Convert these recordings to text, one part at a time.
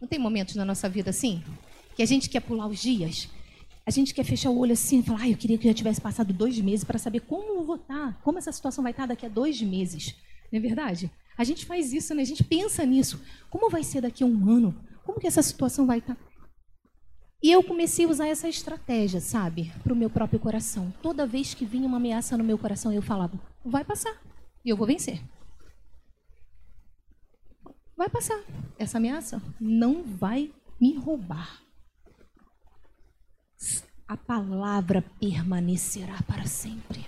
Não tem momentos na nossa vida assim? Que a gente quer pular os dias? A gente quer fechar o olho assim e falar, ah, eu queria que já tivesse passado dois meses para saber como eu vou estar, como essa situação vai estar daqui a dois meses. Não é verdade? A gente faz isso, né? A gente pensa nisso. Como vai ser daqui a um ano? Como que essa situação vai estar? E eu comecei a usar essa estratégia, sabe, para o meu próprio coração. Toda vez que vinha uma ameaça no meu coração, eu falava: vai passar e eu vou vencer. Vai passar. Essa ameaça não vai me roubar. A palavra permanecerá para sempre.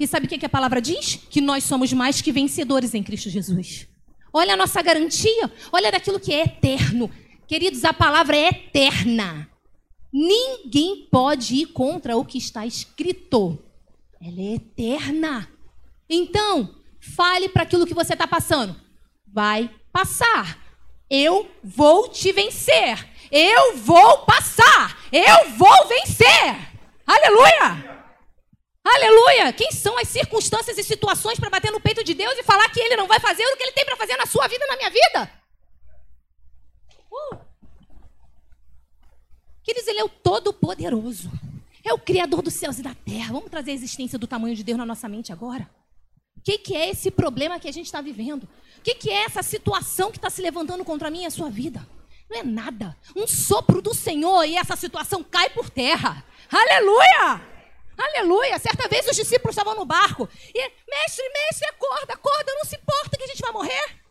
E sabe o que a palavra diz? Que nós somos mais que vencedores em Cristo Jesus. Olha a nossa garantia, olha daquilo que é eterno. Queridos, a palavra é eterna. Ninguém pode ir contra o que está escrito. Ela é eterna. Então, fale para aquilo que você está passando. Vai passar. Eu vou te vencer. Eu vou passar. Eu vou vencer. Aleluia! Aleluia! Quem são as circunstâncias e situações para bater no peito de Deus e falar que Ele não vai fazer o que Ele tem para fazer na sua vida na minha vida? Uh. Queridos, Ele é o Todo-Poderoso. É o Criador dos céus e da terra. Vamos trazer a existência do tamanho de Deus na nossa mente agora? O que, que é esse problema que a gente está vivendo? O que, que é essa situação que está se levantando contra mim e a sua vida? Não é nada. Um sopro do Senhor e essa situação cai por terra. Aleluia! Aleluia! Certa vez os discípulos estavam no barco e, mestre, mestre, acorda, acorda, não se importa que a gente vai morrer.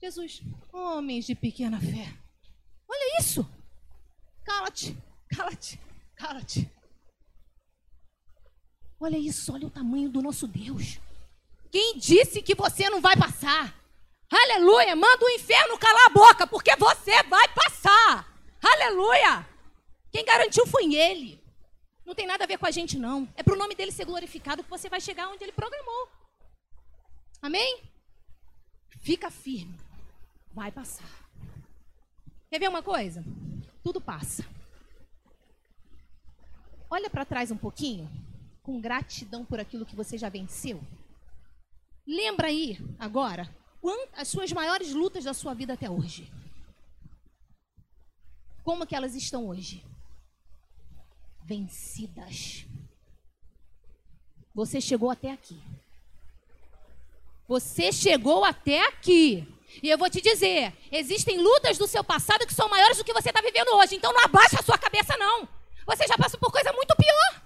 Jesus, homens de pequena fé. Olha isso. Cala-te, cala-te, cala-te. Olha isso, olha o tamanho do nosso Deus. Quem disse que você não vai passar? Aleluia! Manda o inferno calar a boca, porque você vai passar. Aleluia! Quem garantiu foi ele. Não tem nada a ver com a gente, não. É para o nome dele ser glorificado que você vai chegar onde ele programou. Amém? Fica firme. Vai passar. Quer ver uma coisa? Tudo passa. Olha para trás um pouquinho, com gratidão por aquilo que você já venceu. Lembra aí, agora, as suas maiores lutas da sua vida até hoje. Como que elas estão hoje? Vencidas. Você chegou até aqui. Você chegou até aqui. E eu vou te dizer, existem lutas do seu passado que são maiores do que você está vivendo hoje. Então não abaixa a sua cabeça, não. Você já passou por coisa muito pior.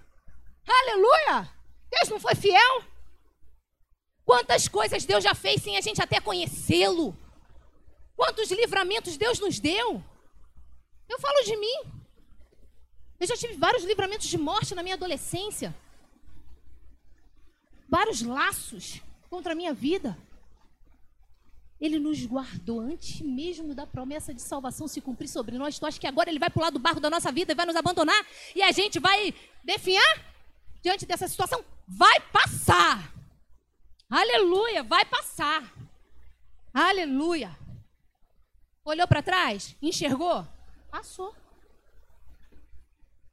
Aleluia! Deus não foi fiel. Quantas coisas Deus já fez sem a gente até conhecê-lo? Quantos livramentos Deus nos deu? Eu falo de mim. Eu já tive vários livramentos de morte na minha adolescência. Vários laços contra a minha vida. Ele nos guardou antes mesmo da promessa de salvação se cumprir sobre nós. Tu acha que agora ele vai pular do barco da nossa vida e vai nos abandonar? E a gente vai definhar diante dessa situação? Vai passar. Aleluia, vai passar. Aleluia. Olhou para trás? Enxergou? Passou.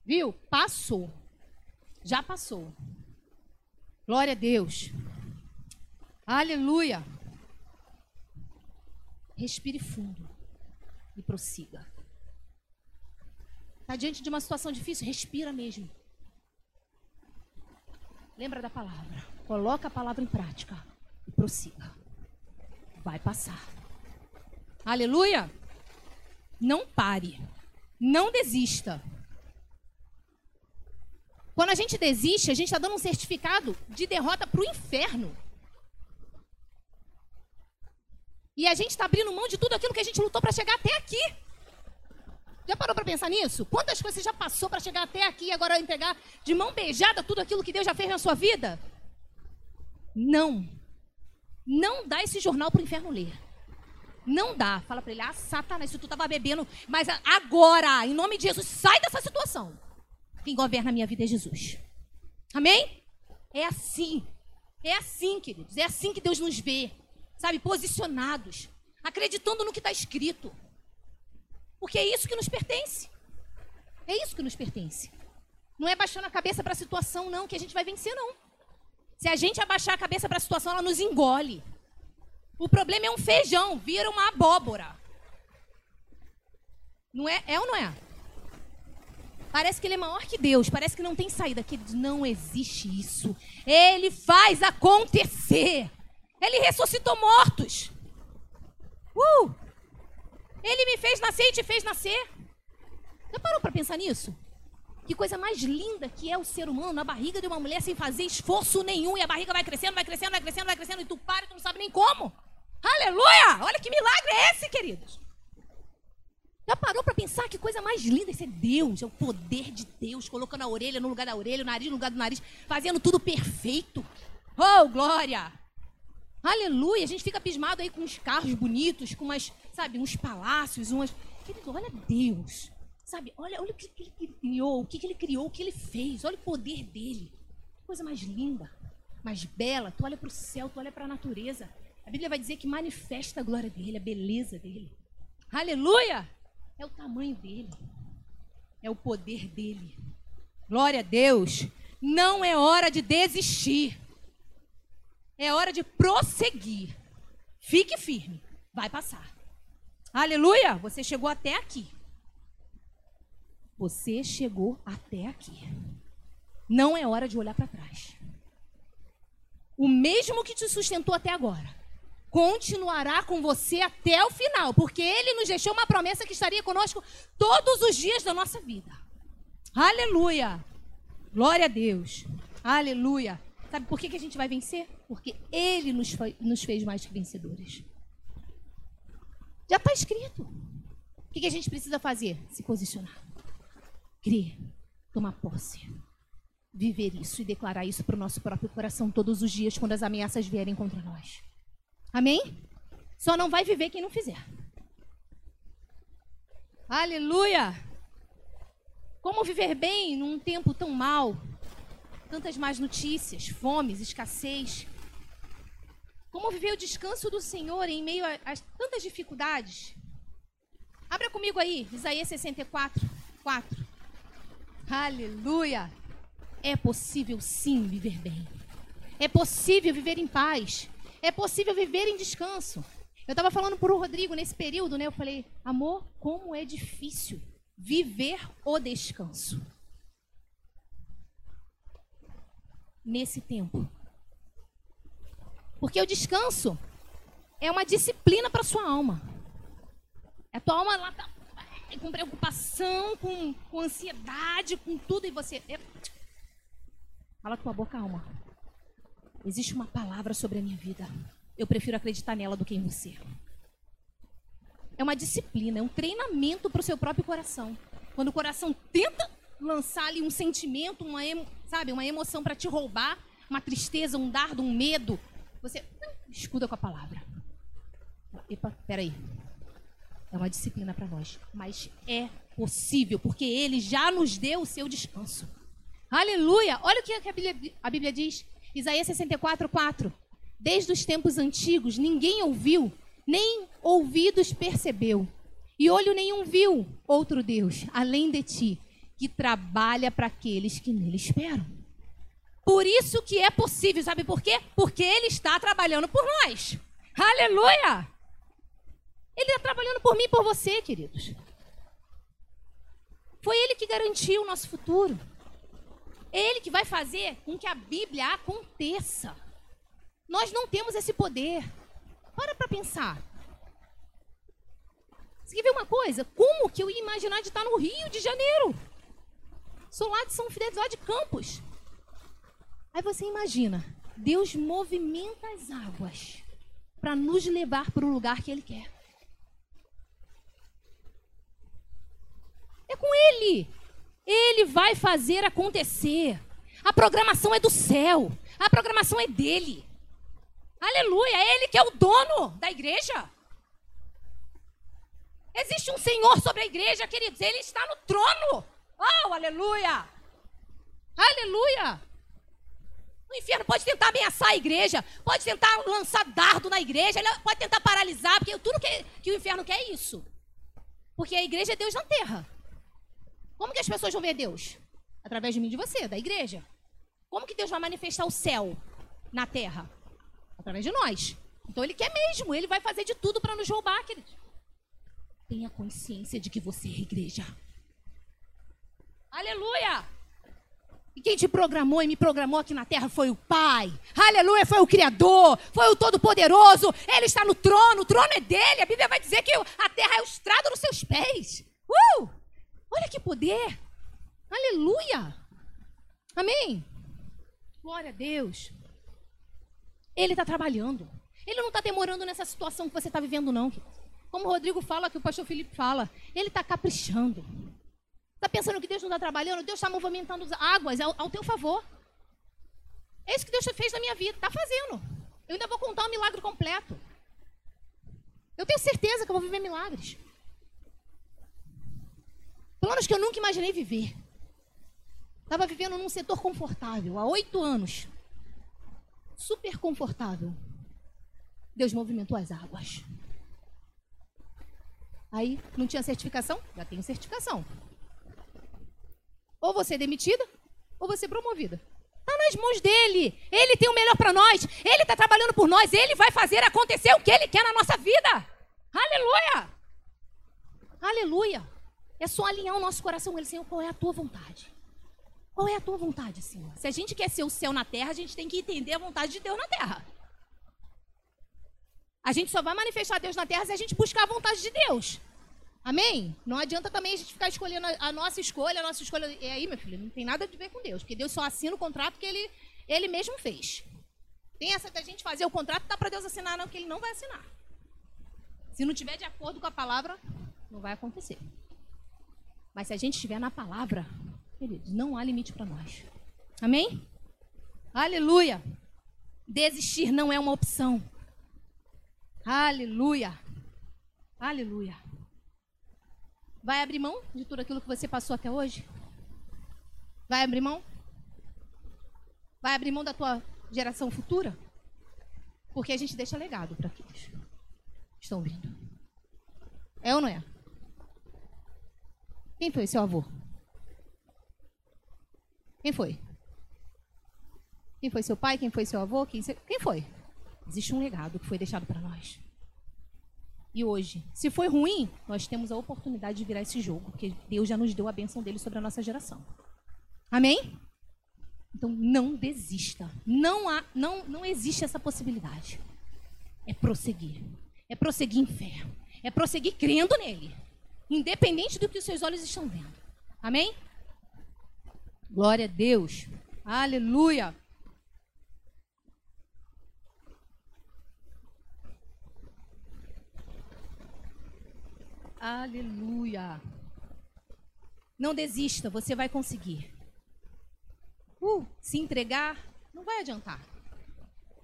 Viu? Passou. Já passou. Glória a Deus. Aleluia. Respire fundo e prossiga. Está diante de uma situação difícil? Respira mesmo. Lembra da palavra. Coloca a palavra em prática e prossiga. Vai passar. Aleluia! Não pare. Não desista. Quando a gente desiste, a gente está dando um certificado de derrota para o inferno. E a gente está abrindo mão de tudo aquilo que a gente lutou para chegar até aqui. Já parou para pensar nisso? Quantas coisas você já passou para chegar até aqui e agora entregar de mão beijada tudo aquilo que Deus já fez na sua vida? Não. Não dá esse jornal para o inferno ler. Não dá. Fala para ele, ah, Satanás, se tu estava bebendo, mas agora, em nome de Jesus, sai dessa situação. Quem governa a minha vida é Jesus. Amém? É assim. É assim, queridos. É assim que Deus nos vê. Sabe, posicionados. Acreditando no que está escrito. Porque é isso que nos pertence. É isso que nos pertence. Não é baixando a cabeça para a situação, não, que a gente vai vencer, não. Se a gente abaixar a cabeça para a situação, ela nos engole. O problema é um feijão, vira uma abóbora. Não é? É ou não é? Parece que ele é maior que Deus, parece que não tem saída. Queridos, não existe isso. Ele faz acontecer. Ele ressuscitou mortos. Uh! Ele me fez nascer e te fez nascer. Já parou para pensar nisso? Que coisa mais linda que é o ser humano na barriga de uma mulher sem fazer esforço nenhum. E a barriga vai crescendo, vai crescendo, vai crescendo, vai crescendo. E tu para e tu não sabe nem como. Aleluia! Olha que milagre é esse, queridos. Já parou para pensar que coisa mais linda? Isso é Deus, é o poder de Deus, colocando a orelha no lugar da orelha, o nariz no lugar do nariz, fazendo tudo perfeito. Oh, glória! Aleluia! A gente fica abismado aí com uns carros bonitos, com umas, sabe, uns palácios, umas. Querido, olha Deus. Sabe, olha, olha o que, que ele criou, o que, que ele criou, o que ele fez, olha o poder dele. Coisa mais linda, mais bela. Tu olha para o céu, tu olha para a natureza. A Bíblia vai dizer que manifesta a glória dele, a beleza dele. Aleluia! É o tamanho dele. É o poder dele. Glória a Deus. Não é hora de desistir. É hora de prosseguir. Fique firme. Vai passar. Aleluia! Você chegou até aqui. Você chegou até aqui. Não é hora de olhar para trás. O mesmo que te sustentou até agora continuará com você até o final, porque ele nos deixou uma promessa que estaria conosco todos os dias da nossa vida. Aleluia! Glória a Deus. Aleluia. Sabe por que, a gente vai vencer? Porque ele nos, nos fez mais que vencedores. Já está escrito. O que a gente precisa fazer? Se posicionar. Crer. Tomar posse. Viver isso e declarar isso para o nosso próprio coração todos os dias quando as ameaças vierem contra nós. Amém? Só não vai viver quem não fizer. Aleluia! Como viver bem num tempo tão mal? Tantas más notícias, fomes, escassez. Como viver o descanso do Senhor em meio a tantas dificuldades? Abra comigo aí, Isaías 64, 4. Aleluia! É possível sim viver bem. É possível viver em paz. É possível viver em descanso. Eu estava falando para o Rodrigo nesse período, né? Eu falei, amor, como é difícil viver o descanso. Nesse tempo. Porque o descanso é uma disciplina para sua alma. A tua alma lá tá com preocupação, com, com ansiedade, com tudo, e você. Fala tua boca, alma. Existe uma palavra sobre a minha vida. Eu prefiro acreditar nela do que em você. É uma disciplina, é um treinamento para o seu próprio coração. Quando o coração tenta lançar ali um sentimento, uma, sabe, uma emoção para te roubar, uma tristeza, um dardo, um medo, você escuda com a palavra. Epa, peraí. É uma disciplina para nós. Mas é possível, porque ele já nos deu o seu descanso. Aleluia! Olha o que a Bíblia, a Bíblia diz. Isaías 64, 4. Desde os tempos antigos, ninguém ouviu, nem ouvidos percebeu, e olho nenhum viu outro Deus, além de ti, que trabalha para aqueles que nele esperam. Por isso que é possível, sabe por quê? Porque ele está trabalhando por nós. Aleluia! Ele está trabalhando por mim e por você, queridos. Foi ele que garantiu o nosso futuro. É Ele que vai fazer com que a Bíblia aconteça. Nós não temos esse poder. Para para pensar. Você quer ver uma coisa? Como que eu ia imaginar de estar no Rio de Janeiro? Sou lá de São Fidel, lá de Campos. Aí você imagina, Deus movimenta as águas para nos levar para o lugar que Ele quer. É com Ele. Ele vai fazer acontecer. A programação é do céu. A programação é dele. Aleluia, é ele que é o dono da igreja. Existe um Senhor sobre a igreja, queridos. Ele está no trono. Oh, aleluia. Aleluia. O inferno pode tentar ameaçar a igreja, pode tentar lançar dardo na igreja, pode tentar paralisar, porque tudo que, que o inferno quer é isso. Porque a igreja é Deus na terra. Como que as pessoas vão ver Deus? Através de mim de você, da igreja. Como que Deus vai manifestar o céu na terra? Através de nós. Então ele quer mesmo, ele vai fazer de tudo para nos roubar, querido. tenha consciência de que você é igreja. Aleluia! E quem te programou e me programou aqui na terra foi o Pai. Aleluia, foi o Criador, foi o Todo-Poderoso. Ele está no trono, o trono é dele. A Bíblia vai dizer que a terra é o estrado dos seus pés. Uh! Olha que poder! Aleluia! Amém? Glória a Deus. Ele está trabalhando. Ele não está demorando nessa situação que você está vivendo, não. Como o Rodrigo fala, que o pastor Felipe fala. Ele está caprichando. Está pensando que Deus não está trabalhando? Deus está movimentando as águas ao, ao, teu favor. É isso que Deus fez na minha vida. Está fazendo. Eu ainda vou contar um milagre completo. Eu tenho certeza que eu vou viver milagres. Planos que eu nunca imaginei viver. Estava vivendo num setor confortável há oito anos. Super confortável. Deus movimentou as águas. Aí, não tinha certificação? Já tenho certificação. Ou você é demitida, ou você é promovida. Está nas mãos dele. Ele tem o melhor para nós. Ele está trabalhando por nós. Ele vai fazer acontecer o que ele quer na nossa vida. Aleluia! Aleluia! É só alinhar o nosso coração com ele, Senhor, qual é a tua vontade? Qual é a tua vontade, Senhor? Se a gente quer ser o céu na terra, a gente tem que entender a vontade de Deus na terra. A gente só vai manifestar Deus na terra se a gente buscar a vontade de Deus. Amém? Não adianta também a gente ficar escolhendo a, nossa escolha, a nossa escolha. E aí, meu filho, não tem nada a ver com Deus, porque Deus só assina o contrato que ele, ele mesmo fez. Tem essa da gente fazer o contrato, dá para Deus assinar, não, que ele não vai assinar. Se não tiver de acordo com a palavra, não vai acontecer. Mas se a gente estiver na palavra, queridos, não há limite para nós. Amém? Aleluia! Desistir não é uma opção. Aleluia! Aleluia! Vai abrir mão de tudo aquilo que você passou até hoje? Vai abrir mão? Vai abrir mão da tua geração futura? Porque a gente deixa legado para aqueles que estão vindo. É ou não é? Quem foi seu avô? Quem foi? Quem foi seu pai? Quem foi seu avô? Quem, quem foi? Existe um legado que foi deixado para nós e hoje. Se foi ruim, nós temos a oportunidade de virar esse jogo, porque Deus já nos deu a bênção dele sobre a nossa geração. Amém? Então não desista. Não há, não, não existe essa possibilidade. É prosseguir. É prosseguir em fé. É prosseguir crendo nele, independente do que os seus olhos estão vendo. Amém? Glória a Deus. Aleluia. Aleluia. Não desista, você vai conseguir. Uh, se entregar não vai adiantar.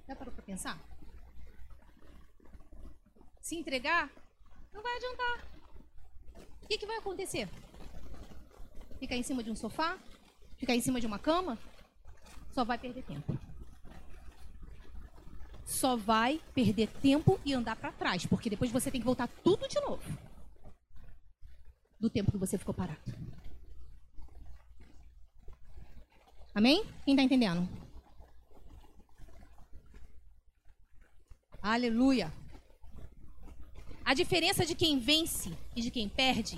Já parou para pensar? Se entregar não vai adiantar. O que, que vai acontecer? Ficar em cima de um sofá? Ficar em cima de uma cama? Só vai perder tempo. Só vai perder tempo e andar para trás, porque depois você tem que voltar tudo de novo do tempo que você ficou parado. Amém? Quem está entendendo? Aleluia. A diferença de quem vence e de quem perde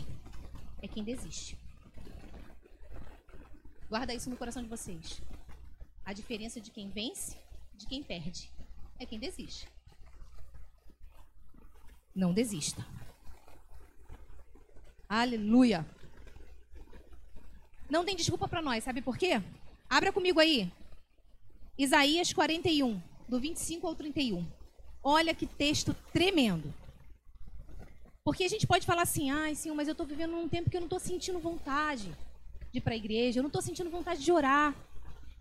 é quem desiste. Guarda isso no coração de vocês. A diferença de quem vence e de quem perde é quem desiste. Não desista. Aleluia. Não tem desculpa para nós, sabe por quê? Abra comigo aí. Isaías 41, do 25 ao 31. Olha que texto tremendo. Porque a gente pode falar assim, ai, Senhor, mas eu estou vivendo num tempo que eu não estou sentindo vontade de ir para a igreja, eu não estou sentindo vontade de orar,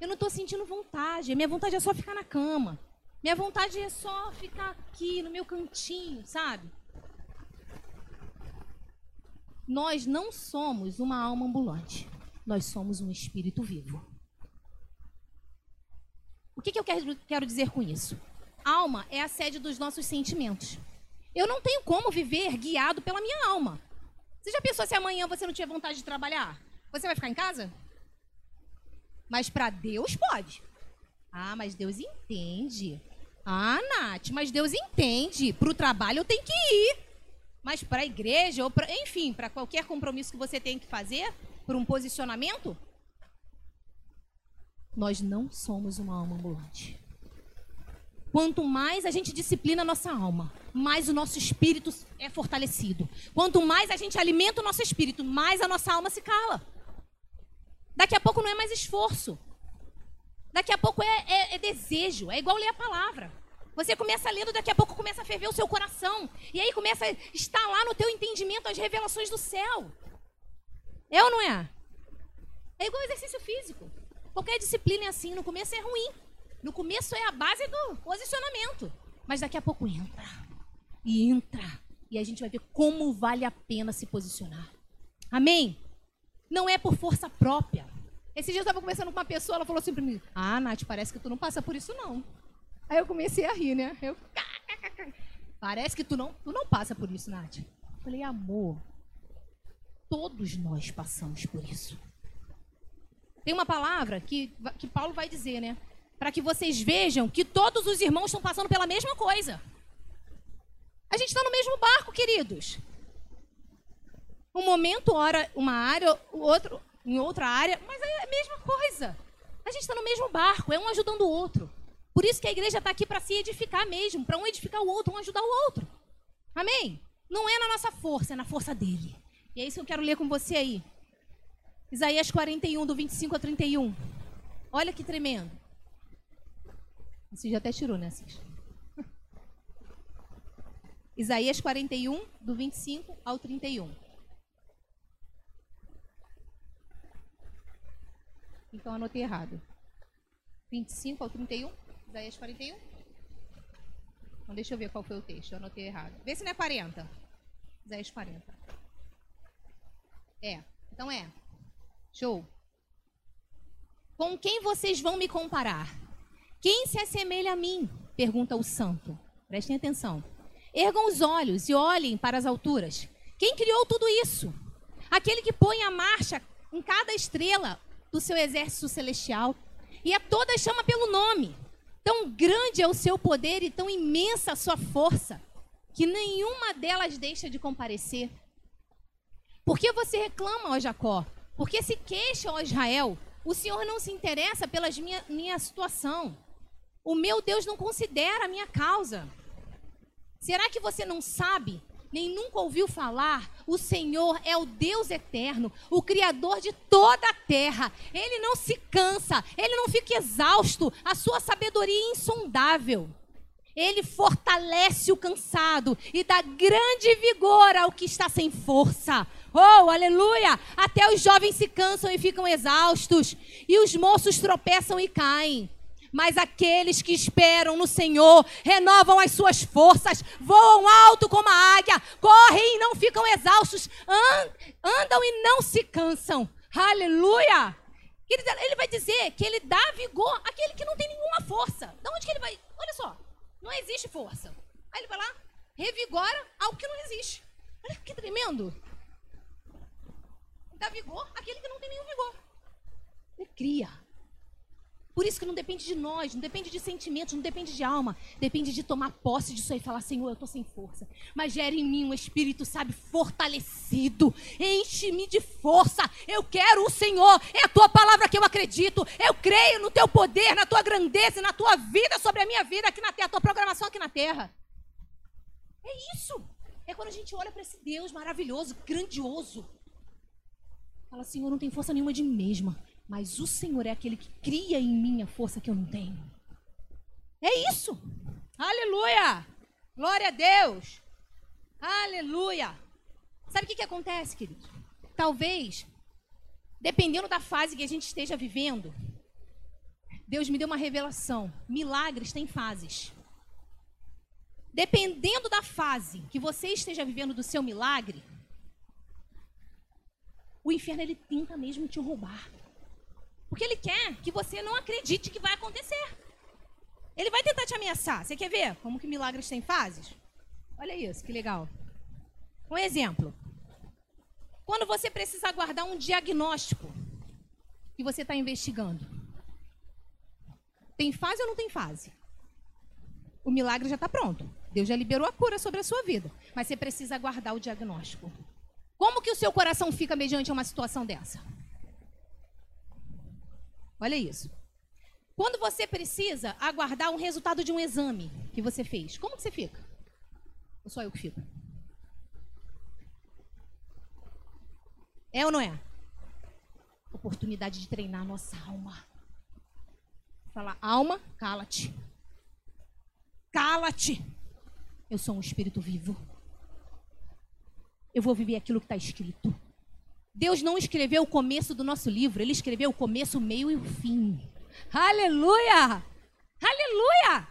eu não estou sentindo vontade, minha vontade é só ficar na cama, minha vontade é só ficar aqui no meu cantinho, sabe? Nós não somos uma alma ambulante. Nós somos um espírito vivo. O que, que eu quero dizer com isso? Alma é a sede dos nossos sentimentos. Eu não tenho como viver guiado pela minha alma. Você já pensou se amanhã você não tiver vontade de trabalhar? Você vai ficar em casa? Mas para Deus pode. Ah, mas Deus entende. Ah, Nath, mas Deus entende. Para o trabalho eu tenho que ir. Mas para a igreja, ou pra, enfim, para qualquer compromisso que você tem que fazer, por um posicionamento, nós não somos uma alma ambulante. Quanto mais a gente disciplina a nossa alma, mais o nosso espírito é fortalecido. Quanto mais a gente alimenta o nosso espírito, mais a nossa alma se cala. Daqui a pouco não é mais esforço. Daqui a pouco é, é, é desejo. É igual ler a palavra. Você começa lendo, daqui a pouco começa a ferver o seu coração. E aí começa a estar lá no teu entendimento as revelações do céu. É ou não é? É igual exercício físico. Qualquer disciplina é assim. No começo é ruim. No começo é a base do posicionamento. Mas daqui a pouco entra. E entra. E a gente vai ver como vale a pena se posicionar. Amém? Não é por força própria. Esse dia eu estava conversando com uma pessoa, ela falou assim para mim: Ah, Nath, parece que tu não passa por isso, não. Aí eu comecei a rir, né? Eu. Parece que tu não, tu não passa por isso, Nath. Eu falei, amor, todos nós passamos por isso. Tem uma palavra que, que Paulo vai dizer, né? Para que vocês vejam que todos os irmãos estão passando pela mesma coisa. A gente está no mesmo barco, queridos. Um momento, ora, uma área, o outro em outra área, mas é a mesma coisa. A gente está no mesmo barco, é um ajudando o outro. Por isso que a igreja está aqui para se edificar mesmo, para um edificar o outro, um ajudar o outro. Amém? Não é na nossa força, é na força dele. E é isso que eu quero ler com você aí. Isaías 41, do 25 a 31. Olha que tremendo. Você já até tirou, né, Assis? Isaías 41, do 25 ao 31. Então anotei errado. 25 ao 31, Isaías 41. Então deixa eu ver qual foi o texto, eu anotei errado. Vê se não é 40. Isaías 40. É, então é. Show. Com quem vocês vão me comparar? Quem se assemelha a mim? Pergunta o santo. Prestem atenção. Ergam os olhos e olhem para as alturas. Quem criou tudo isso? Aquele que põe a marcha em cada estrela do seu exército celestial e a todas chama pelo nome. Tão grande é o seu poder e tão imensa a sua força que nenhuma delas deixa de comparecer. Por que você reclama, ó Jacó? Por que se queixa, ó Israel? O Senhor não se interessa pela minha, minha situação. O meu Deus não considera a minha causa. Será que você não sabe, nem nunca ouviu falar? O Senhor é o Deus eterno, o Criador de toda a terra. Ele não se cansa, ele não fica exausto, a sua sabedoria é insondável. Ele fortalece o cansado e dá grande vigor ao que está sem força. Oh, aleluia! Até os jovens se cansam e ficam exaustos, e os moços tropeçam e caem. Mas aqueles que esperam no Senhor renovam as suas forças, voam alto como a águia, correm e não ficam exaustos, andam e não se cansam. Aleluia! Ele vai dizer que ele dá vigor àquele que não tem nenhuma força. De onde que ele vai? Olha só, não existe força. Aí ele vai lá, revigora algo que não existe. Olha que tremendo. Dá vigor àquele que não tem nenhum vigor. Ele cria. Por isso que não depende de nós, não depende de sentimentos, não depende de alma. Depende de tomar posse disso aí e falar, Senhor, eu estou sem força. Mas gera em mim um espírito, sabe, fortalecido. Enche-me de força. Eu quero o Senhor. É a tua palavra que eu acredito. Eu creio no teu poder, na tua grandeza, na tua vida sobre a minha vida aqui na terra, a tua programação aqui na terra. É isso. É quando a gente olha para esse Deus maravilhoso, grandioso. Fala, Senhor, não tem força nenhuma de mim mesma. Mas o Senhor é aquele que cria em mim a força que eu não tenho. É isso. Aleluia. Glória a Deus. Aleluia. Sabe o que, que acontece, querido? Talvez, dependendo da fase que a gente esteja vivendo, Deus me deu uma revelação. Milagres têm fases. Dependendo da fase que você esteja vivendo do seu milagre, o inferno ele tenta mesmo te roubar. Porque ele quer que você não acredite que vai acontecer. Ele vai tentar te ameaçar. Você quer ver como que milagres têm fases? Olha isso, que legal. Um exemplo. Quando você precisa aguardar um diagnóstico que você está investigando. Tem fase ou não tem fase? O milagre já está pronto. Deus já liberou a cura sobre a sua vida. Mas você precisa aguardar o diagnóstico. Como que o seu coração fica mediante uma situação dessa? Olha isso. Quando você precisa aguardar um resultado de um exame que você fez, como que você fica? Ou só eu que fico? É ou não é? Oportunidade de treinar nossa alma. Falar, alma, cala-te. Cala-te. Eu sou um espírito vivo. Eu vou viver aquilo que está escrito. Deus não escreveu o começo do nosso livro, ele escreveu o começo, o meio e o fim. Aleluia! Aleluia!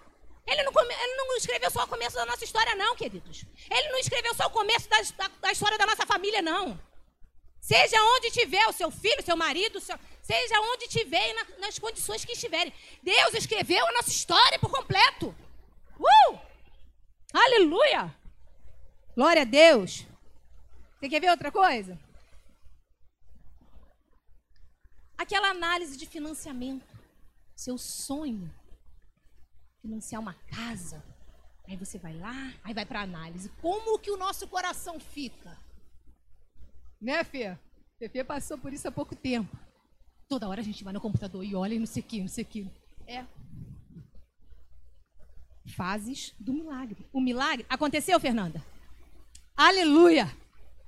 Ele não, ele não, escreveu só o começo da nossa história, não, queridos. Ele não escreveu só o começo da, da, da história da nossa família, não. Seja onde tiver o seu filho, seu marido, seu, seja onde tiver na, nas condições que estiverem. Deus escreveu a nossa história por completo. Uh! Aleluia! Glória a Deus. Você quer ver outra coisa? Aquela análise de financiamento. Seu sonho. Financiar uma casa. Aí você vai lá, aí vai para análise. Como que o nosso coração fica? Né, Fê? Fê passou por isso há pouco tempo. Toda hora a gente vai no computador e olha e não sei o que, não sei o que. É. Fases do milagre. O milagre aconteceu, Fernanda? Aleluia!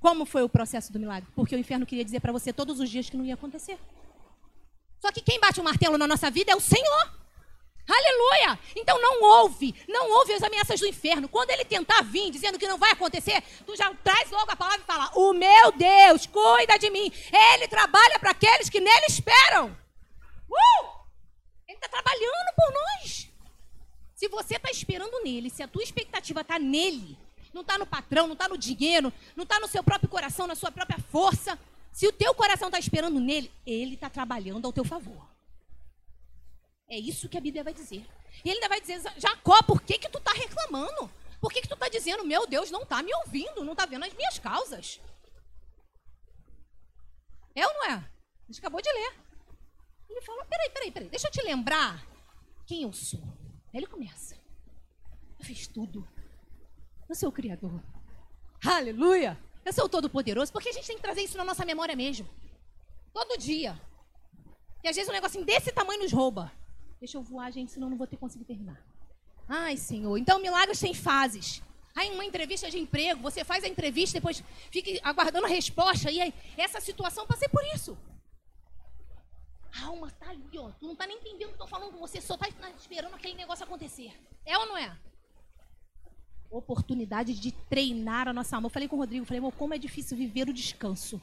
Como foi o processo do milagre? Porque o inferno queria dizer para você todos os dias que não ia acontecer. Só que quem bate o martelo na nossa vida é o Senhor. Aleluia! Então não ouve, não ouve as ameaças do inferno. Quando ele tentar vir dizendo que não vai acontecer, tu já traz logo a palavra e fala: O meu Deus cuida de mim. Ele trabalha para aqueles que nele esperam. Uh! Ele está trabalhando por nós. Se você está esperando nele, se a tua expectativa está nele, não está no patrão, não está no dinheiro, não está no seu próprio coração, na sua própria força. Se o teu coração está esperando nele, ele está trabalhando ao teu favor. É isso que a Bíblia vai dizer. E ele ainda vai dizer, Jacó, por que, que tu está reclamando? Por que, que tu está dizendo, meu Deus, não está me ouvindo, não está vendo as minhas causas? É ou não é? A gente acabou de ler. Ele fala, peraí, peraí, peraí, deixa eu te lembrar quem eu sou. Aí ele começa. Eu fiz tudo. Eu sou o Criador. Aleluia! Eu sou o Todo-Poderoso, porque a gente tem que trazer isso na nossa memória mesmo. Todo dia. E às vezes um negocinho desse tamanho nos rouba. Deixa eu voar, gente, senão não vou ter conseguido terminar. Ai, Senhor. Então, milagres têm fases. Aí, uma entrevista de emprego, você faz a entrevista, depois fica aguardando a resposta. E aí, essa situação, passei por isso. A alma tá ali, ó. Tu não tá nem entendendo o que eu tô falando com você, só tá esperando aquele negócio acontecer. É ou não é? Oportunidade de treinar a nossa alma. Eu falei com o Rodrigo, falei, como é difícil viver o descanso.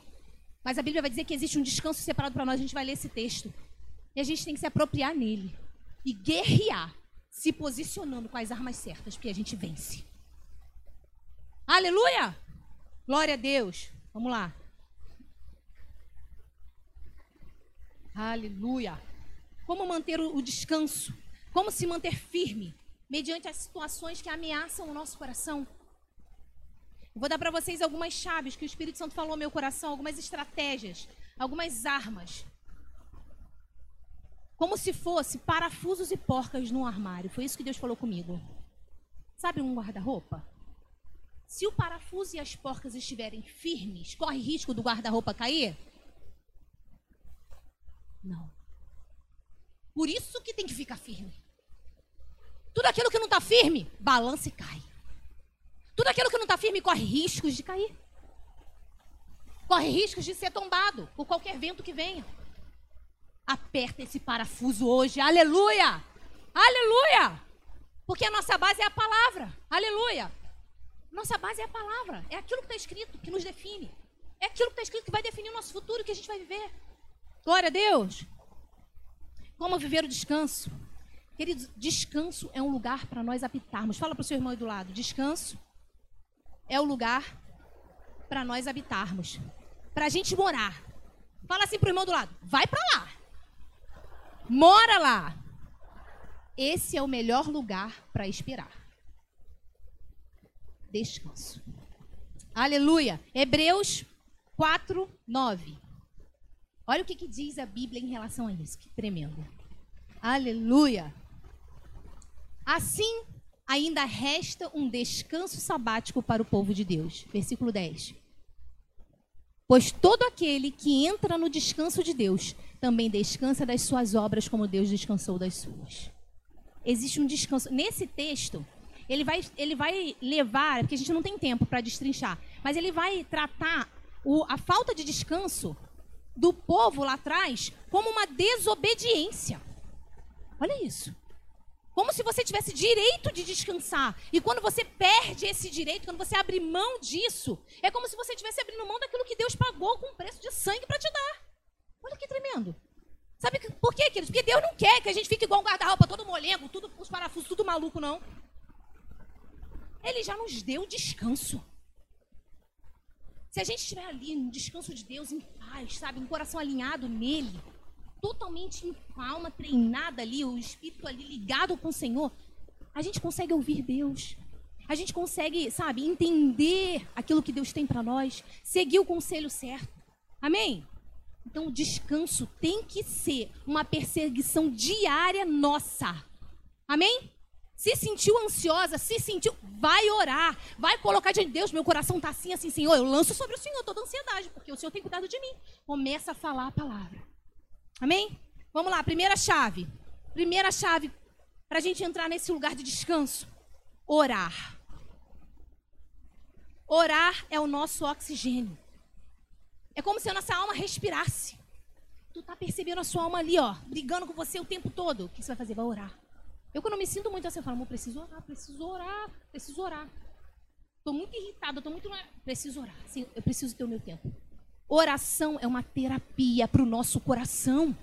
Mas a Bíblia vai dizer que existe um descanso separado para nós, a gente vai ler esse texto. E a gente tem que se apropriar nele e guerrear, se posicionando com as armas certas, porque a gente vence. Aleluia! Glória a Deus. Vamos lá. Aleluia. Como manter o descanso? Como se manter firme mediante as situações que ameaçam o nosso coração? vou dar para vocês algumas chaves que o Espírito Santo falou ao meu coração, algumas estratégias, algumas armas como se fosse parafusos e porcas num armário. Foi isso que Deus falou comigo. Sabe um guarda-roupa? Se o parafuso e as porcas estiverem firmes, corre risco do guarda-roupa cair? Não. Por isso que tem que ficar firme. Tudo aquilo que não está firme, balança e cai. Tudo aquilo que não está firme corre riscos de cair. Corre riscos de ser tombado por qualquer vento que venha. Aperta esse parafuso hoje. Aleluia! Aleluia! Porque a nossa base é a palavra. Aleluia! Nossa base é a palavra. É aquilo que está escrito que nos define. É aquilo que está escrito que vai definir o nosso futuro, que a gente vai viver. Glória a Deus! Como viver o descanso? Queridos, descanso é um lugar para nós habitarmos. Fala para o seu irmão aí do lado. Descanso é o lugar para nós habitarmos. Para a gente morar. Fala assim para o irmão do lado. Vai para lá. Mora lá. Esse é o melhor lugar para esperar. Descanso. Aleluia. Hebreus 4, 9. Olha o que, que diz a Bíblia em relação a isso. Que tremendo. Aleluia. Assim, ainda resta um descanso sabático para o povo de Deus. Versículo 10. Pois todo aquele que entra no descanso de Deus também descansa das suas obras, como Deus descansou das suas. Existe um descanso. Nesse texto, ele vai, ele vai levar, porque a gente não tem tempo para destrinchar, mas ele vai tratar o, a falta de descanso do povo lá atrás como uma desobediência. Olha isso. Como se você tivesse direito de descansar. E quando você perde esse direito, quando você abre mão disso, é como se você estivesse abrindo mão daquilo que Deus pagou com preço de sangue para te dar. Olha que tremendo. Sabe por quê, queridos? Porque Deus não quer que a gente fique igual um guarda-roupa todo molengo, tudo, os parafusos tudo maluco, não. Ele já nos deu descanso. Se a gente estiver ali no descanso de Deus, em paz, sabe, um coração alinhado nele, totalmente em calma, treinada ali, o espírito ali ligado com o Senhor, a gente consegue ouvir Deus. A gente consegue, sabe, entender aquilo que Deus tem para nós, seguir o conselho certo. Amém? Então, o descanso tem que ser uma perseguição diária nossa. Amém? Se sentiu ansiosa, se sentiu, vai orar, vai colocar diante de Deus, meu coração está assim, assim, Senhor, eu lanço sobre o Senhor toda a ansiedade, porque o Senhor tem cuidado de mim. Começa a falar a palavra. Amém? Vamos lá, primeira chave. Primeira chave para a gente entrar nesse lugar de descanso: orar. Orar é o nosso oxigênio. É como se a nossa alma respirasse. Tu tá percebendo a sua alma ali, ó, brigando com você o tempo todo. O que você vai fazer? Vai orar. Eu quando me sinto muito assim, eu falo, amor, preciso orar, preciso orar, preciso orar. Tô muito irritada, tô muito. Preciso orar. Sim, eu preciso ter o meu tempo. Oração é uma terapia para o nosso coração.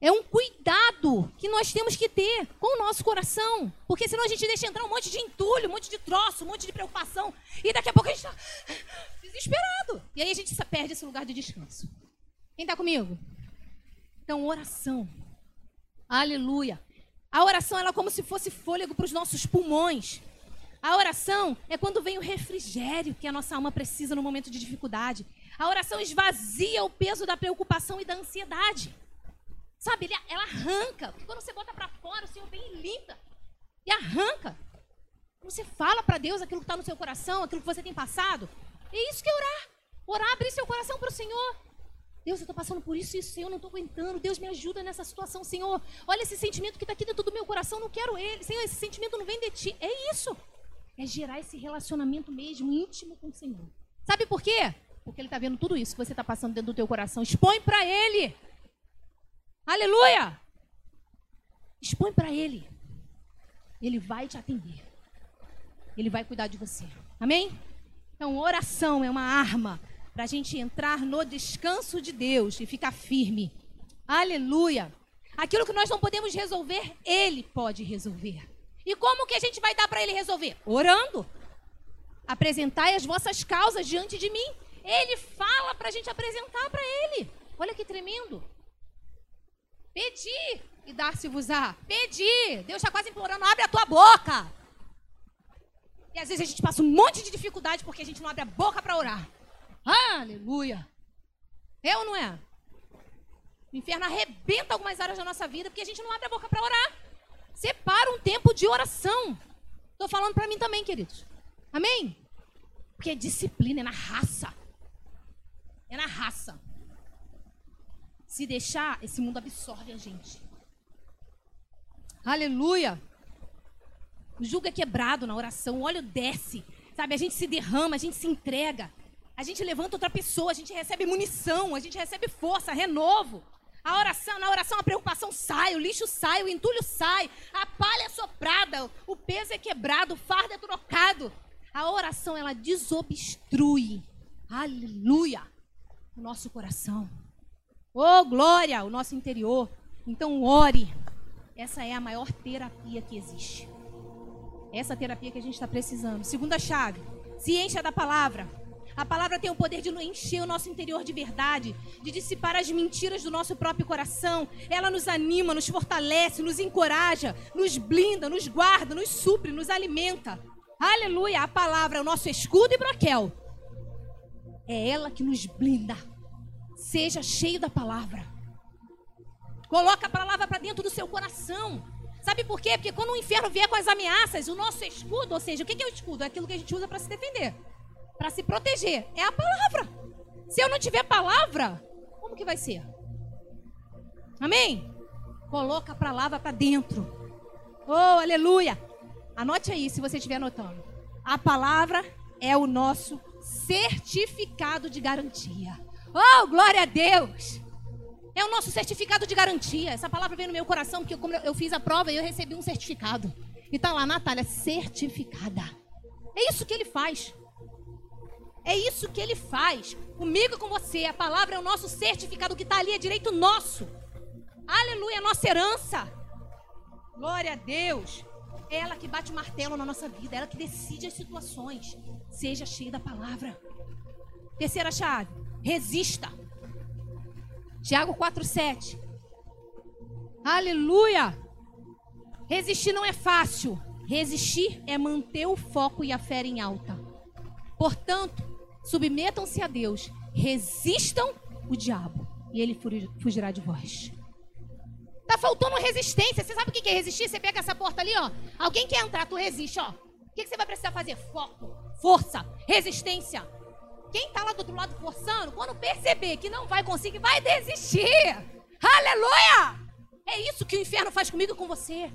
É um cuidado que nós temos que ter com o nosso coração. Porque senão a gente deixa entrar um monte de entulho, um monte de troço, um monte de preocupação. E daqui a pouco a gente está desesperado. E aí a gente perde esse lugar de descanso. Quem está comigo? Então, oração. Aleluia. A oração ela é como se fosse fôlego para os nossos pulmões. A oração é quando vem o refrigério que a nossa alma precisa no momento de dificuldade. A oração esvazia o peso da preocupação e da ansiedade. Sabe, ela arranca. Porque quando você bota para fora, o Senhor vem e limpa. E arranca. Você fala para Deus aquilo que está no seu coração, aquilo que você tem passado. É isso que é orar. Orar, abrir seu coração para o Senhor. Deus, eu estou passando por isso e isso, Senhor, não estou aguentando. Deus, me ajuda nessa situação, Senhor. Olha esse sentimento que está aqui dentro do meu coração, não quero ele. Senhor, esse sentimento não vem de ti. É isso. É gerar esse relacionamento mesmo íntimo com o Senhor. Sabe por quê? Porque ele está vendo tudo isso que você está passando dentro do teu coração. Expõe para ele. Aleluia! Expõe para ele. Ele vai te atender. Ele vai cuidar de você. Amém? Então, oração é uma arma para a gente entrar no descanso de Deus e ficar firme. Aleluia! Aquilo que nós não podemos resolver, Ele pode resolver. E como que a gente vai dar para Ele resolver? Orando. Apresentai as vossas causas diante de mim. Ele fala para a gente apresentar para Ele. Olha que tremendo. Pedir e dar-se-vos-á. Pedir. Deus está quase implorando, abre a tua boca. E às vezes a gente passa um monte de dificuldade porque a gente não abre a boca para orar. Aleluia. É ou não é? O inferno arrebenta algumas áreas da nossa vida porque a gente não abre a boca para orar. Separa um tempo de oração. Estou falando para mim também, queridos. Amém? Porque é disciplina, é na raça. É na raça. Se deixar, esse mundo absorve a gente. Aleluia. O jugo é quebrado na oração, o óleo desce. Sabe, a gente se derrama, a gente se entrega. A gente levanta outra pessoa, a gente recebe munição, a gente recebe força, renovo. A oração, na oração a preocupação sai, o lixo sai, o entulho sai, a palha é soprada, o peso é quebrado, o fardo é trocado. A oração ela desobstrui. Aleluia o nosso coração. Oh, glória, o nosso interior. Então, ore. Essa é a maior terapia que existe. Essa terapia que a gente está precisando. Segunda chave: se encha da palavra. A palavra tem o poder de encher o nosso interior de verdade, de dissipar as mentiras do nosso próprio coração. Ela nos anima, nos fortalece, nos encoraja, nos blinda, nos guarda, nos supre, nos alimenta. Aleluia! A palavra é o nosso escudo e broquel. É ela que nos blinda. Seja cheio da palavra. Coloca a palavra para dentro do seu coração. Sabe por quê? Porque quando o inferno vier com as ameaças, o nosso escudo, ou seja, o que é o escudo? É aquilo que a gente usa para se defender, para se proteger. É a palavra. Se eu não tiver palavra, como que vai ser? Amém? Coloca a palavra para dentro. Oh, aleluia! Anote aí, se você estiver anotando. A palavra é o nosso certificado de garantia. Oh, glória a Deus! É o nosso certificado de garantia. Essa palavra veio no meu coração, porque eu, eu fiz a prova e eu recebi um certificado. E tá lá, Natália, certificada. É isso que ele faz. É isso que ele faz. Comigo e com você. A palavra é o nosso certificado. Que está ali é direito nosso. Aleluia, é nossa herança. Glória a Deus. Ela que bate o martelo na nossa vida. Ela que decide as situações. Seja cheio da palavra. Terceira chave. Resista. Tiago 4,7. Aleluia! Resistir não é fácil. Resistir é manter o foco e a fé em alta. Portanto, submetam-se a Deus, resistam o diabo e ele fugirá de vós. Tá faltando resistência. Você sabe o que é resistir? Você pega essa porta ali, ó. Alguém quer entrar, tu resiste, ó. O que você vai precisar fazer? Foco, força, resistência. Quem está lá do outro lado forçando, quando perceber que não vai conseguir, vai desistir. Aleluia! É isso que o inferno faz comigo e com você.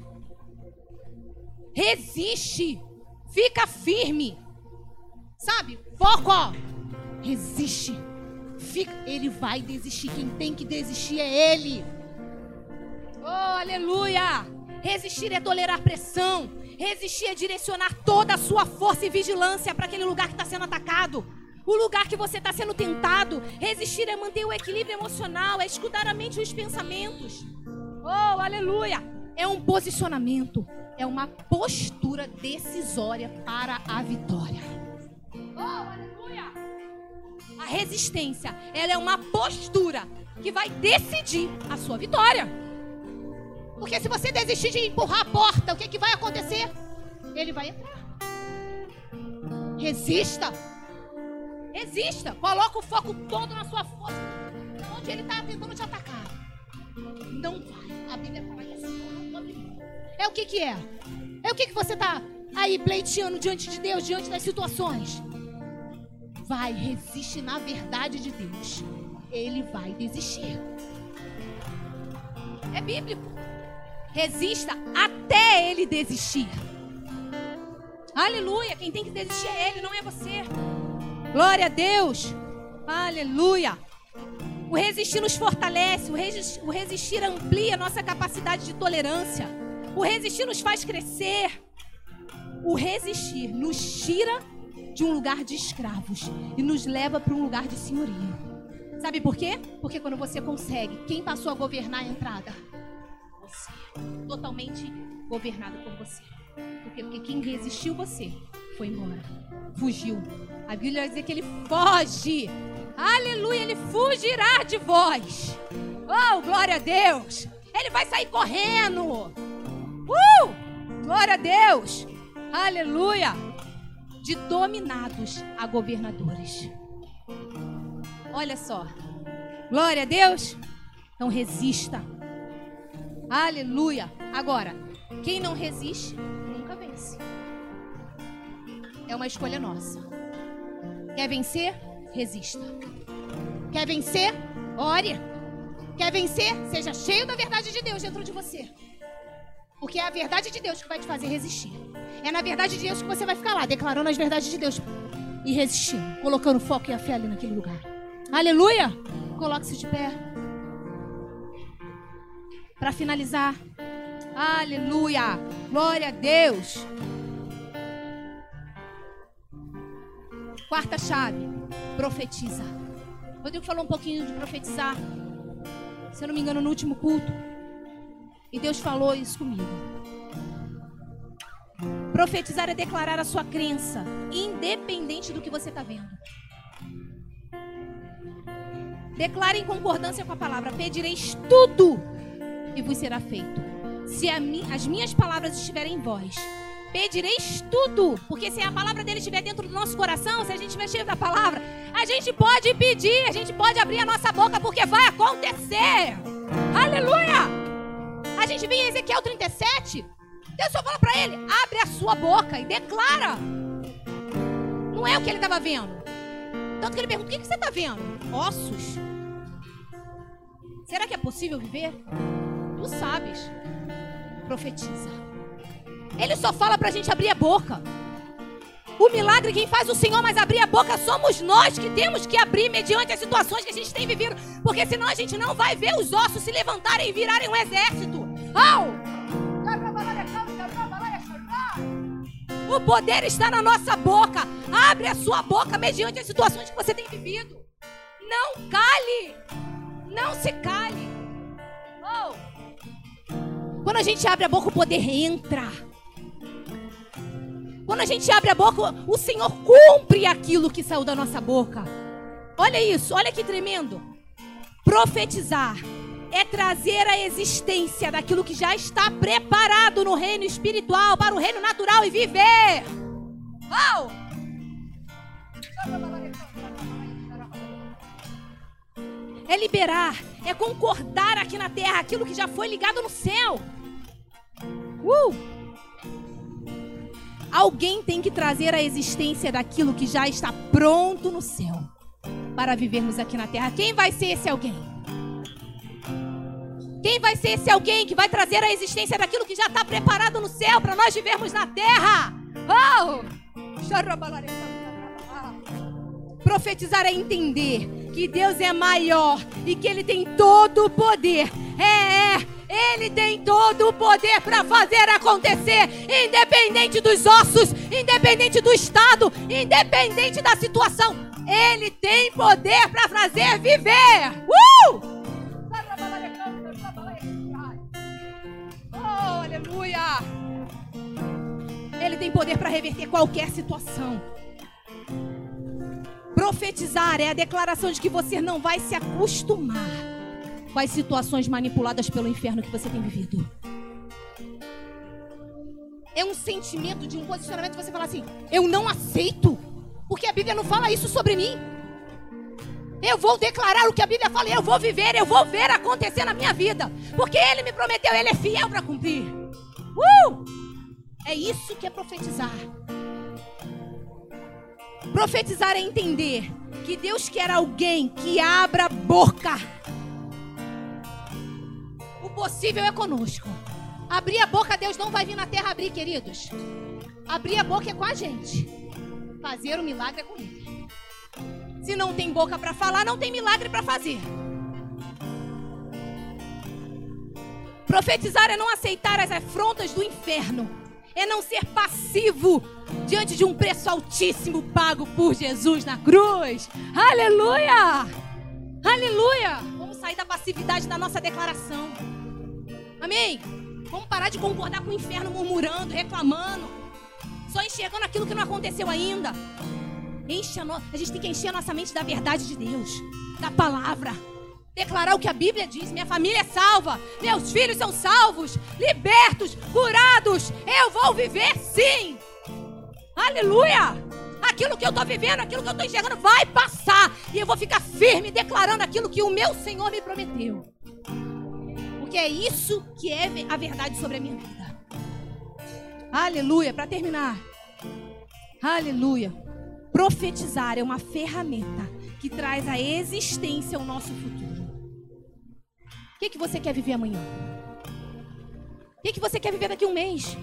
Resiste. Fica firme. Sabe? Foco, ó. Resiste. Fica. Ele vai desistir. Quem tem que desistir é ele. Oh, aleluia! Resistir é tolerar pressão. Resistir é direcionar toda a sua força e vigilância para aquele lugar que está sendo atacado o lugar que você está sendo tentado. Resistir é manter o equilíbrio emocional, é escutar a mente e os pensamentos. Oh, aleluia! É um posicionamento, é uma postura decisória para a vitória. Oh, aleluia! A resistência, ela é uma postura que vai decidir a sua vitória. Porque se você desistir de empurrar a porta, o que, é que vai acontecer? Ele vai entrar. Resista. Resista. Coloca o foco todo na sua força. Onde ele está tentando te atacar. Não vai. A Bíblia fala isso. É o que que é? É o que que você está aí pleiteando diante de Deus, diante das situações? Vai, resiste na verdade de Deus. Ele vai desistir. É bíblico. Resista até ele desistir. Aleluia. Quem tem que desistir é ele, não é você. Glória a Deus. Aleluia. O resistir nos fortalece, o resistir, o resistir amplia nossa capacidade de tolerância. O resistir nos faz crescer. O resistir nos tira de um lugar de escravos e nos leva para um lugar de senhorio. Sabe por quê? Porque quando você consegue, quem passou a governar a entrada? Você. Totalmente governado por você. Por quê? Porque quem resistiu você foi embora. Fugiu. A Bíblia vai dizer que ele foge. Aleluia, ele fugirá de vós. Oh, glória a Deus. Ele vai sair correndo. Uh! Glória a Deus. Aleluia. De dominados a governadores. Olha só. Glória a Deus. Não resista. Aleluia. Agora, quem não resiste, nunca vence. É uma escolha nossa. Quer vencer? Resista. Quer vencer? Ore. Quer vencer? Seja cheio da verdade de Deus dentro de você. Porque é a verdade de Deus que vai te fazer resistir. É na verdade de Deus que você vai ficar lá, declarando as verdades de Deus e resistindo, colocando foco e a fé ali naquele lugar. Aleluia! Coloque-se de pé. Para finalizar. Aleluia! Glória a Deus. Quarta chave, profetiza. Rodrigo falou um pouquinho de profetizar. Se eu não me engano, no último culto. E Deus falou isso comigo. Profetizar é declarar a sua crença, independente do que você está vendo. Declare em concordância com a palavra: Pedireis tudo e vos será feito. Se as minhas palavras estiverem em vós Pedireis tudo, porque se a palavra dele estiver dentro do nosso coração, se a gente estiver cheio da palavra, a gente pode pedir, a gente pode abrir a nossa boca, porque vai acontecer. Aleluia! A A gente vê em Ezequiel 37. Deus só fala para ele: abre a sua boca e declara. Não é o que ele estava vendo. Tanto que ele pergunta: o que, que você está vendo? Ossos. Será que é possível viver? Tu sabes. Profetiza. Ele só fala para a gente abrir a boca. O milagre quem faz o Senhor, mas abrir a boca somos nós que temos que abrir mediante as situações que a gente tem vivido. Porque senão a gente não vai ver os ossos se levantarem e virarem um exército. Oh! O poder está na nossa boca. Abre a sua boca mediante as situações que você tem vivido. Não cale. Não se cale. Oh. Quando a gente abre a boca, o poder entra. Quando a gente abre a boca, o Senhor cumpre aquilo que saiu da nossa boca. Olha isso, olha que tremendo. Profetizar é trazer a existência daquilo que já está preparado no reino espiritual para o reino natural e viver. Oh! É liberar, é concordar aqui na terra aquilo que já foi ligado no céu. Uh! Alguém tem que trazer a existência daquilo que já está pronto no céu para vivermos aqui na terra. Quem vai ser esse alguém? Quem vai ser esse alguém que vai trazer a existência daquilo que já está preparado no céu para nós vivermos na terra? Oh! Profetizar é entender que Deus é maior e que Ele tem todo o poder. É, é ele tem todo o poder para fazer acontecer, independente dos ossos, independente do estado, independente da situação. Ele tem poder para fazer viver. Uh! Oh, aleluia! Ele tem poder para reverter qualquer situação. Profetizar é a declaração de que você não vai se acostumar as situações manipuladas pelo inferno que você tem vivido. É um sentimento de um posicionamento que você fala assim: eu não aceito, porque a Bíblia não fala isso sobre mim. Eu vou declarar o que a Bíblia fala, eu vou viver, eu vou ver acontecer na minha vida, porque Ele me prometeu, Ele é fiel para cumprir. Uh! É isso que é profetizar. Profetizar é entender que Deus quer alguém que abra a boca possível é conosco. Abrir a boca, Deus não vai vir na terra abrir, queridos. Abrir a boca é com a gente. Fazer o milagre é com Ele. Se não tem boca para falar, não tem milagre para fazer. Profetizar é não aceitar as afrontas do inferno. É não ser passivo diante de um preço altíssimo pago por Jesus na cruz. Aleluia! Aleluia! Vamos sair da passividade da nossa declaração. Amém? Vamos parar de concordar com o inferno murmurando, reclamando, só enxergando aquilo que não aconteceu ainda. Enche a, no... a gente tem que encher a nossa mente da verdade de Deus, da palavra. Declarar o que a Bíblia diz: minha família é salva, meus filhos são salvos, libertos, curados. Eu vou viver sim. Aleluia! Aquilo que eu estou vivendo, aquilo que eu estou enxergando vai passar. E eu vou ficar firme declarando aquilo que o meu Senhor me prometeu. Porque é isso que é a verdade sobre a minha vida. Aleluia. Para terminar. Aleluia. Profetizar é uma ferramenta que traz a existência ao nosso futuro. O que, que você quer viver amanhã? O que, que você quer viver daqui a um mês?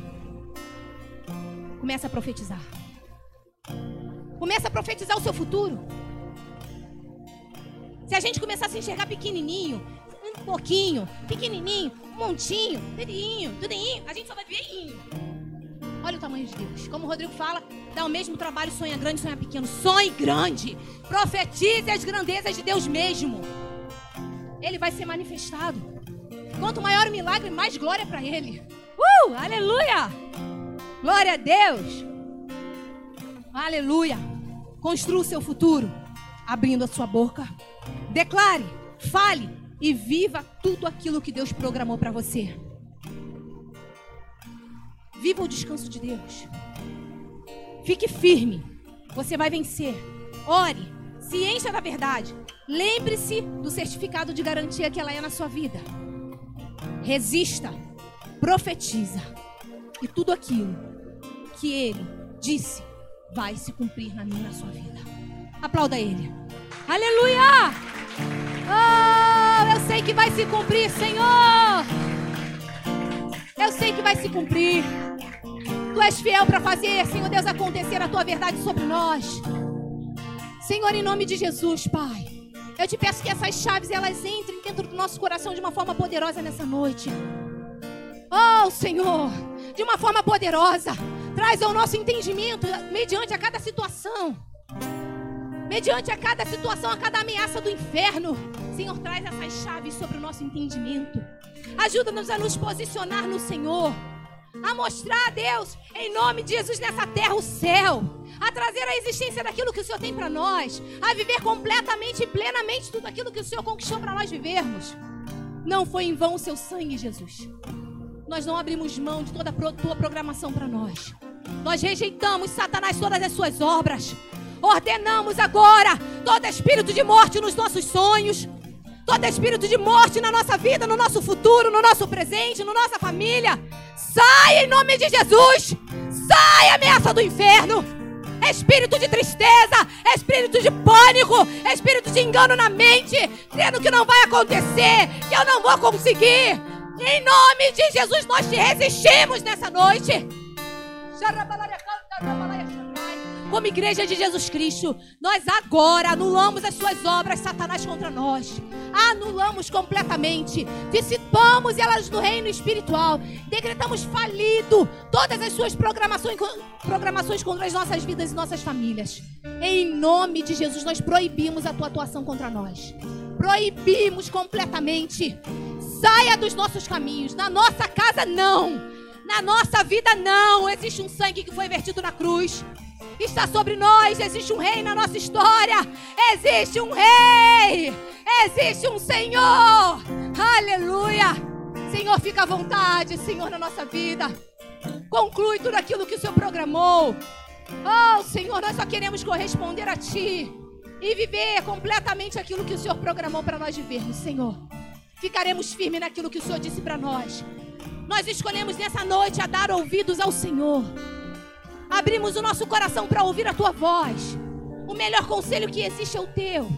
Começa a profetizar. Começa a profetizar o seu futuro. Se a gente começar a se enxergar pequenininho, um pouquinho, pequenininho, um montinho, dedinho, tudinho, a gente só vai ver Olha o tamanho de Deus. Como o Rodrigo fala, dá o mesmo trabalho, sonha grande, sonha pequeno. Sonhe grande. Profetize as grandezas de Deus mesmo. Ele vai ser manifestado. Quanto maior o milagre, mais glória para ele. Uh! Aleluia! Glória a Deus! Aleluia! Construa o seu futuro abrindo a sua boca. Declare, fale, e viva tudo aquilo que Deus programou para você. Viva o descanso de Deus. Fique firme. Você vai vencer. Ore. Se encha da verdade. Lembre-se do certificado de garantia que ela é na sua vida. Resista. profetiza que tudo aquilo que ele disse vai se cumprir na minha e na sua vida. Aplauda ele. Aleluia! Oh, sei que vai se cumprir, Senhor. Eu sei que vai se cumprir. Tu és fiel para fazer, Senhor Deus, acontecer a tua verdade sobre nós. Senhor, em nome de Jesus, Pai. Eu te peço que essas chaves elas entrem dentro do nosso coração de uma forma poderosa nessa noite. Oh, Senhor, de uma forma poderosa, traz ao nosso entendimento mediante a cada situação. Mediante a cada situação, a cada ameaça do inferno. Senhor, traz essas chaves sobre o nosso entendimento. Ajuda-nos a nos posicionar no Senhor. A mostrar a Deus, em nome de Jesus, nessa terra, o céu. A trazer a existência daquilo que o Senhor tem para nós. A viver completamente e plenamente tudo aquilo que o Senhor conquistou para nós vivermos. Não foi em vão o seu sangue, Jesus. Nós não abrimos mão de toda a tua programação para nós. Nós rejeitamos, Satanás, todas as suas obras. Ordenamos agora todo espírito de morte nos nossos sonhos, todo espírito de morte na nossa vida, no nosso futuro, no nosso presente, na nossa família. Sai em nome de Jesus! Sai ameaça do inferno! Espírito de tristeza, espírito de pânico, espírito de engano na mente, crendo que não vai acontecer, que eu não vou conseguir. Em nome de Jesus, nós te resistimos nessa noite. Como igreja de Jesus Cristo, nós agora anulamos as suas obras, Satanás, contra nós. Anulamos completamente. Dissipamos elas do reino espiritual. Decretamos falido todas as suas programações, programações contra as nossas vidas e nossas famílias. Em nome de Jesus, nós proibimos a tua atuação contra nós. Proibimos completamente. Saia dos nossos caminhos. Na nossa casa, não. Na nossa vida, não. Existe um sangue que foi vertido na cruz. Está sobre nós. Existe um rei na nossa história. Existe um rei. Existe um Senhor. Aleluia. Senhor, fica à vontade, Senhor, na nossa vida. Conclui tudo aquilo que o Senhor programou. Oh, Senhor, nós só queremos corresponder a Ti e viver completamente aquilo que o Senhor programou para nós vivermos, Senhor. Ficaremos firmes naquilo que o Senhor disse para nós. Nós escolhemos nessa noite a dar ouvidos ao Senhor. Abrimos o nosso coração para ouvir a tua voz. O melhor conselho que existe é o teu.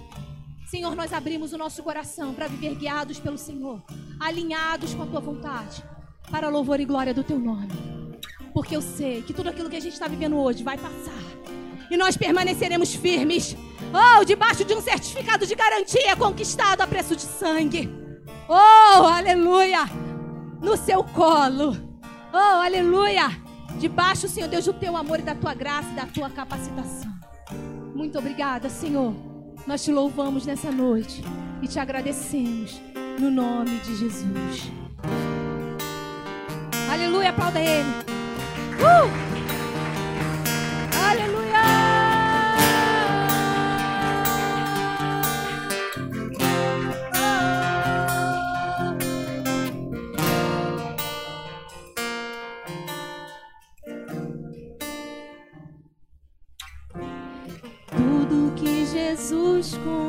Senhor, nós abrimos o nosso coração para viver guiados pelo Senhor, alinhados com a tua vontade, para louvor e glória do teu nome. Porque eu sei que tudo aquilo que a gente está vivendo hoje vai passar. E nós permaneceremos firmes. Oh, debaixo de um certificado de garantia conquistado a preço de sangue. Oh, aleluia! no seu colo. Oh, aleluia! Debaixo, Senhor Deus, do teu amor e da tua graça e da tua capacitação. Muito obrigada, Senhor. Nós te louvamos nessa noite e te agradecemos no nome de Jesus. Aleluia, aplauda ele. Uh!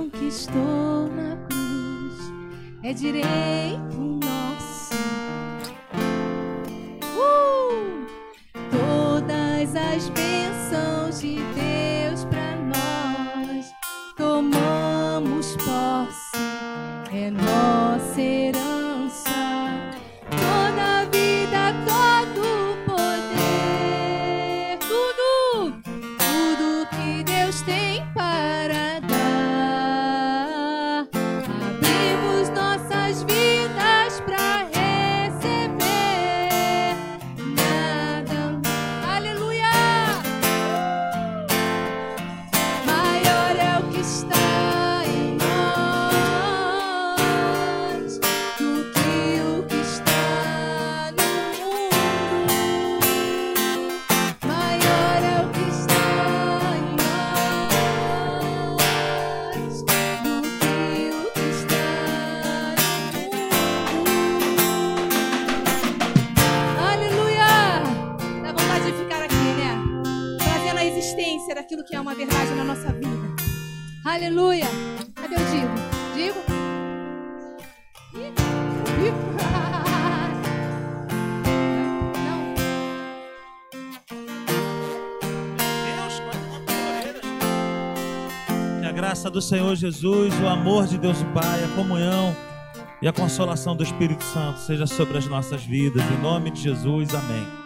Conquistou na cruz. É direito do Senhor Jesus, o amor de Deus Pai, a comunhão e a consolação do Espírito Santo seja sobre as nossas vidas. Em nome de Jesus, amém.